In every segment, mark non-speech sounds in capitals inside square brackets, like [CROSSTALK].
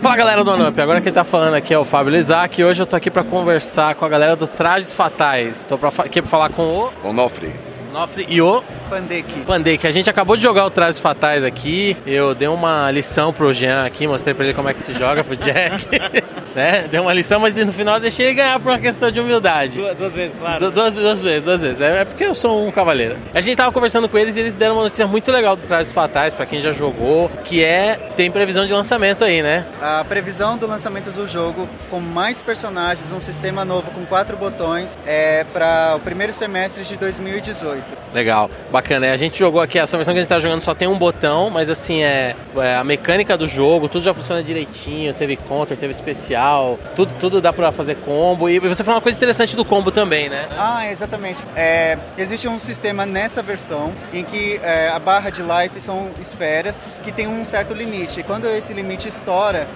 Fala galera do Anup, agora quem tá falando aqui é o Fábio Lizac e hoje eu tô aqui para conversar com a galera do Trajes Fatais. Tô pra, aqui para falar com o Onofre. Onofre e o Pandek. Pandek. A gente acabou de jogar o Trajes Fatais aqui. Eu dei uma lição pro Jean aqui, mostrei para ele como é que se joga pro Jack. [LAUGHS] né? Dei uma lição, mas no final deixei ele ganhar por uma questão de humildade. Duas, duas vezes, claro. Du duas, duas vezes, duas vezes. É, é, porque eu sou um cavaleiro. A gente tava conversando com eles e eles deram uma notícia muito legal do Trajes Fatais, para quem já jogou, que é tem previsão de lançamento aí, né? A previsão do lançamento do jogo com mais personagens, um sistema novo com quatro botões, é para o primeiro semestre de 2018. Legal, bacana. A gente jogou aqui, essa versão que a gente tá jogando só tem um botão, mas assim, é, é a mecânica do jogo, tudo já funciona direitinho, teve counter, teve especial, tudo, tudo dá pra fazer combo. E você falou uma coisa interessante do combo também, né? Ah, exatamente. É, existe um sistema nessa versão em que é, a barra de life são esferas que tem um certo limite. E quando esse limite estoura,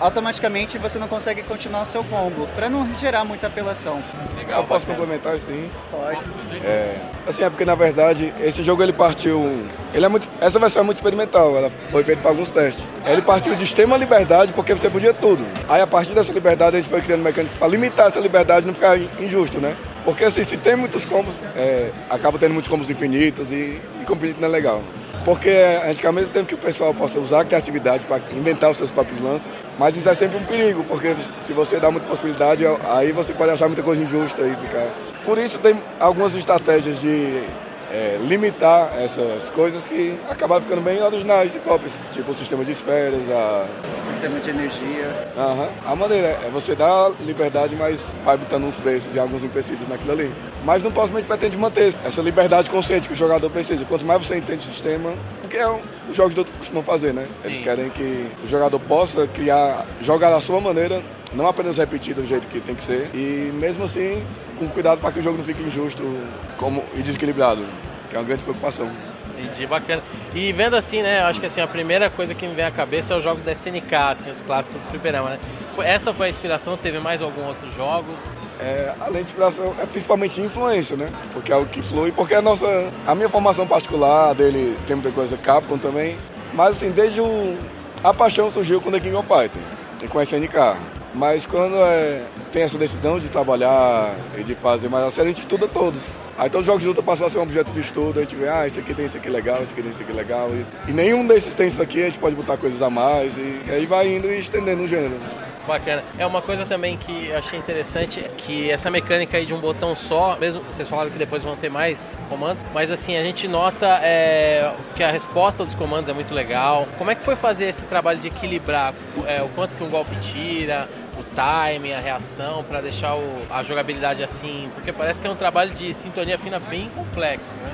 automaticamente você não consegue continuar o seu combo, para não gerar muita apelação. Legal, eu posso complementar sim? Pode. É, assim, é porque na verdade esse jogo ele partiu. Ele é muito, essa versão é muito experimental, ela foi feita para alguns testes. Ele partiu de extrema liberdade porque você podia tudo. Aí a partir dessa liberdade a gente foi criando mecânicas para limitar essa liberdade e não ficar injusto, né? Porque assim, se tem muitos combos, é, acaba tendo muitos combos infinitos e, e infinito não é legal. Porque a gente quer mesmo tempo que o pessoal possa usar a criatividade para inventar os seus próprios lances, mas isso é sempre um perigo, porque se você dá muita possibilidade, aí você pode achar muita coisa injusta e ficar. Por isso tem algumas estratégias de é, limitar essas coisas que acabaram ficando bem originais e pop, tipo o sistema de esferas, a... o sistema de energia. Uhum. A maneira é você dar liberdade, mas vai botando uns preços e alguns empecilhos naquilo ali. Mas não posso mais pretende manter essa liberdade consciente que o jogador precisa. Quanto mais você entende o sistema, porque é o que os jogos de outro costumam fazer, né? Sim. Eles querem que o jogador possa criar, jogar da sua maneira, não apenas repetir do jeito que tem que ser, e mesmo assim, com cuidado para que o jogo não fique injusto como, e desequilibrado, que é uma grande preocupação. Entendi, bacana. E vendo assim, né, acho que assim, a primeira coisa que me vem à cabeça é os jogos da SNK, assim, os clássicos do fliperama, né? Essa foi a inspiração, teve mais alguns outros jogos? É, além de inspiração, é principalmente influência, né? Porque é o que flui, porque a nossa, a minha formação particular dele tem muita coisa Capcom também, mas assim, desde o, a paixão surgiu com The King of Fighters, e com a SNK. Mas quando é, tem essa decisão de trabalhar e de fazer mais a série, a gente estuda todos. Aí todos os jogos de luta passam a ser um objeto de estudo, a gente vê, ah, esse aqui tem isso aqui legal, esse aqui tem isso aqui legal. E, e nenhum desses tem isso aqui, a gente pode botar coisas a mais, e, e aí vai indo e estendendo o gênero. Bacana. É uma coisa também que eu achei interessante, que essa mecânica aí de um botão só, mesmo vocês falaram que depois vão ter mais comandos, mas assim, a gente nota é, que a resposta dos comandos é muito legal. Como é que foi fazer esse trabalho de equilibrar é, o quanto que um golpe tira, o timing, a reação, para deixar o, a jogabilidade assim, porque parece que é um trabalho de sintonia fina bem complexo, né?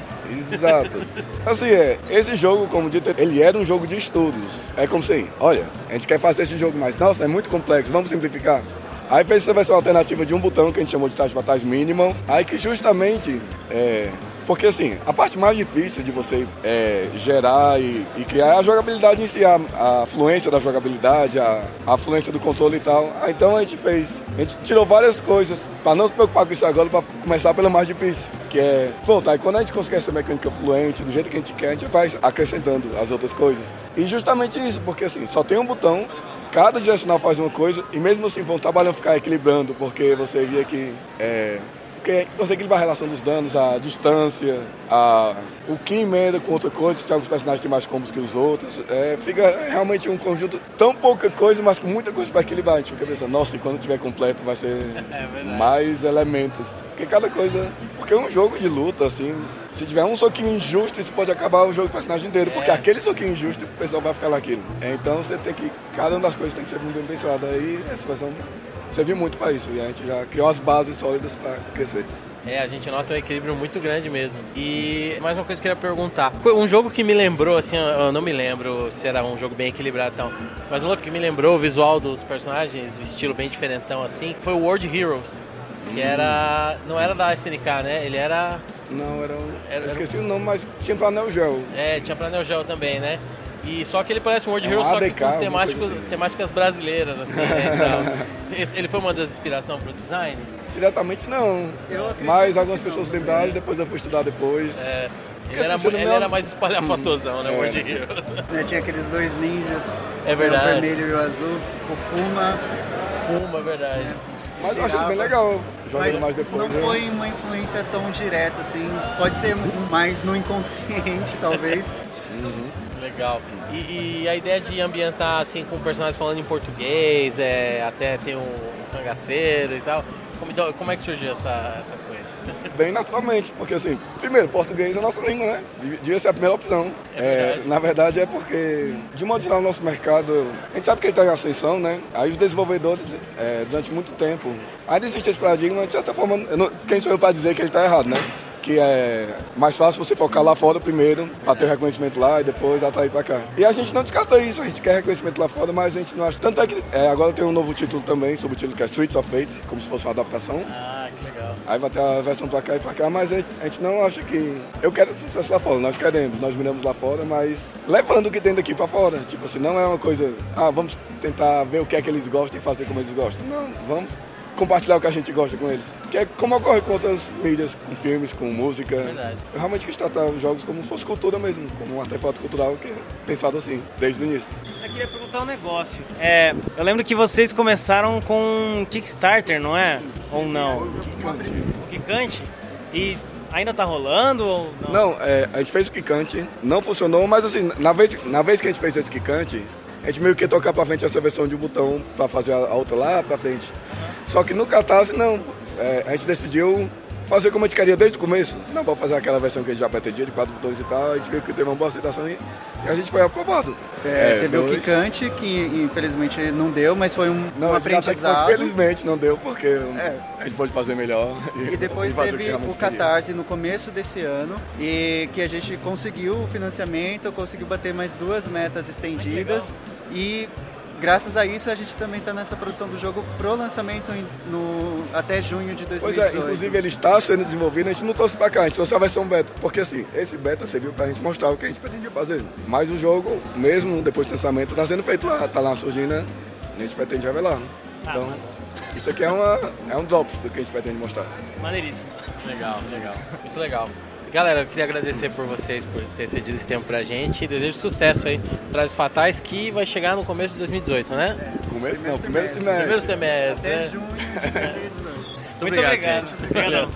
Exato. [LAUGHS] Assim, é, esse jogo, como dito, ele era um jogo de estudos. É como assim, olha, a gente quer fazer esse jogo, mas nossa, é muito complexo, vamos simplificar. Aí fez essa versão alternativa de um botão que a gente chamou de taxa batalhas mínima, aí que justamente é, porque assim, a parte mais difícil de você é, gerar e, e, criar é a jogabilidade em si, a, a fluência da jogabilidade, a, a fluência do controle e tal. Ah, então a gente fez, a gente tirou várias coisas para não se preocupar com isso agora, para começar pela mais difícil, que é, bom, tá, e quando a gente conseguir essa mecânica fluente, do jeito que a gente quer, a gente vai acrescentando as outras coisas. E justamente isso, porque assim, só tem um botão, cada direcional faz uma coisa, e mesmo assim vão trabalhando ficar equilibrando, porque você via que é, porque você equilibra a relação dos danos, a distância, a, o que emenda com outra coisa, se alguns personagens têm mais combos que os outros. É, fica realmente um conjunto tão pouca coisa, mas com muita coisa para equilibrar. A gente fica pensando, nossa, e quando tiver completo vai ser [LAUGHS] é mais elementos. Porque cada coisa. Porque é um jogo de luta, assim. Se tiver um soquinho injusto, isso pode acabar o jogo do personagem inteiro. Porque é. aquele soquinho injusto, o pessoal vai ficar lá aquilo. Então você tem que. Cada uma das coisas tem que ser muito bem pensada. Aí essa versão serviu muito para isso. E a gente já criou as bases sólidas para crescer. É, a gente nota um equilíbrio muito grande mesmo. E mais uma coisa que eu queria perguntar. Um jogo que me lembrou, assim, eu não me lembro se era um jogo bem equilibrado então, mas um jogo que me lembrou o visual dos personagens, o estilo bem diferentão assim, foi o World Heroes. Que era. Não era da SNK, né? Ele era. Não, era um. Era, eu esqueci era... o nome, mas tinha pra Neo Geo. É, tinha pra Neo Geo também, né? E só que ele parece um World é um Hero, só que com temático, assim. temáticas brasileiras, assim, né, [LAUGHS] Ele foi uma das inspirações para o design? Diretamente não. Mas algumas pessoas lembraram e depois eu fui estudar depois. É. Ele, era, assim, ele era mais espalhafatosão, né, [LAUGHS] É. World Heroes? [LAUGHS] Né, Tinha aqueles dois ninjas, É verdade. né, o vermelho e o azul, o Fuma, Fuma, é verdade. Mas eu achei bem legal, jogando mas mais depois. não né? foi uma influência tão direta assim. Pode ser mais no inconsciente, [LAUGHS] talvez. Legal. E, e a ideia de ambientar assim com personagens falando em português, é, até tem um, um cangaceiro e tal. Como, então, como é que surgiu essa, essa coisa? Bem naturalmente, porque assim, primeiro, português é a nossa língua, né? Dev- Devia ser a primeira opção. É É, verdade. na verdade é porque, de modo geral, o nosso mercado, a gente sabe que ele está em ascensão, né? Aí os desenvolvedores, é, durante muito tempo, ainda existe esse paradigma, de certa forma, não- quem sou eu para dizer que ele está errado, né? Que é mais fácil você focar lá fora primeiro, para ter reconhecimento lá e depois atrair para cá. E a gente não descarta isso, a gente quer reconhecimento lá fora, mas a gente não acha. Tanto é que é, agora tem um novo título também, sobre o título que é Streets of Fate, como se fosse uma adaptação. Ah, que legal. Aí vai ter a versão pra cá e pra cá, mas a gente, a gente não acha que. Eu quero sucesso lá fora, nós queremos, nós miramos lá fora, mas levando o que tem daqui pra fora. Tipo assim, não é uma coisa. Ah, vamos tentar ver o que é que eles gostam e fazer como eles gostam. Não, vamos compartilhar o que a gente gosta com eles. Que é como ocorre com outras mídias, com filmes, com música. Verdade. Eu realmente quis tratar os jogos como se fosse cultura mesmo, como um artefato cultural que é pensado assim, desde o início. Eu queria perguntar um negócio. É, eu lembro que vocês começaram com Kickstarter, não é? Ou não? O Kikante? E ainda tá rolando ou não? Não, é, a gente fez o Kikante, não funcionou, mas assim, na vez, na vez que a gente fez esse Kikante, a gente meio que ia tocar pra frente essa versão de um botão pra fazer a a outra lá pra frente. Só que no Catarse, não. É, a gente decidiu fazer como a gente queria desde o começo. Não para fazer aquela versão que a gente já pretendia, de quatro botões e tal. A gente viu que teve uma boa aceitação e, e a gente foi aprovado. É, teve o dois- Kikante, que infelizmente não deu, mas foi um, Não, um aprendizado. Felizmente não deu, porque É. a gente pode fazer melhor. E depois fazer que teve o queria. Catarse no começo desse ano e que a gente conseguiu o financiamento, conseguiu bater mais duas metas estendidas e graças a isso a gente também está nessa produção do jogo pro lançamento em- no, até junho de Pois 2018. é, inclusive ele está sendo desenvolvido, a gente não trouxe pra cá, a gente trouxe a versão beta. Porque assim, esse beta serviu pra gente mostrar o que a gente pretendia fazer. Mas o jogo, mesmo depois do lançamento, tá sendo feito lá, tá lá surgindo, né? E a gente pretende revelar. né? Então, isso aqui é, uma, é um drops do que a gente pretende mostrar. Maneiríssimo. Legal, legal. Muito legal. Galera, eu queria agradecer por vocês por ter cedido esse tempo pra gente e desejo sucesso aí no Traz Fatais que vai chegar no começo de 2018, né? Começo não, primeiro semestre. Primeiro semestre, até né? junho de [LAUGHS] 2018. Muito, Muito obrigado. gente. Obrigadão.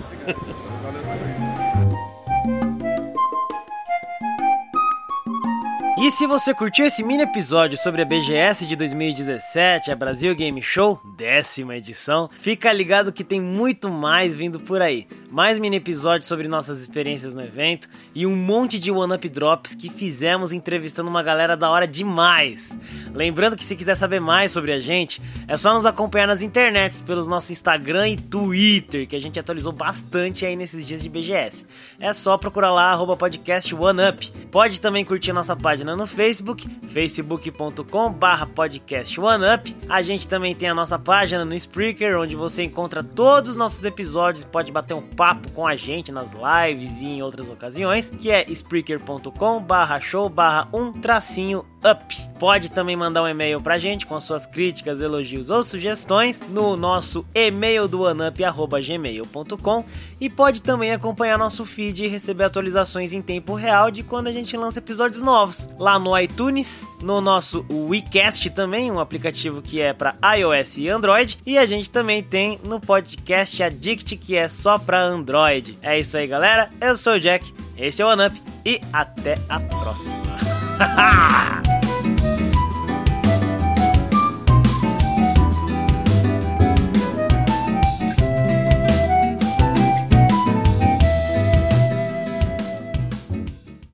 E se você curtiu esse mini episódio sobre a BGS de 2017, a Brasil Game Show, décima edição, fica ligado que tem muito mais vindo por aí. Mais mini episódios sobre nossas experiências no evento e um monte de one-up drops que fizemos entrevistando uma galera da hora demais. Lembrando que se quiser saber mais sobre a gente, é só nos acompanhar nas internets pelos nossos Instagram e Twitter, que a gente atualizou bastante aí nesses dias de BGS. É só procurar lá, arroba podcast OneUp. Pode também curtir nossa página no Facebook, facebook.com barra podcast OneUp. A gente também tem a nossa página no Spreaker, onde você encontra todos os nossos episódios e pode bater um papo com a gente nas lives e em outras ocasiões, que é spreaker.com barra show barra um tracinho up. Pode também mandar um e-mail pra gente com suas críticas, elogios ou sugestões no nosso e-mail do oneup@gmail.com e pode também acompanhar nosso feed e receber atualizações em tempo real de quando a gente lança episódios novos lá no iTunes, no nosso WeCast também, um aplicativo que é para iOS e Android, e a gente também tem no podcast Addict que é só para Android. É isso aí, galera. Eu sou o Jack, esse é o OneUp e até a próxima. [LAUGHS]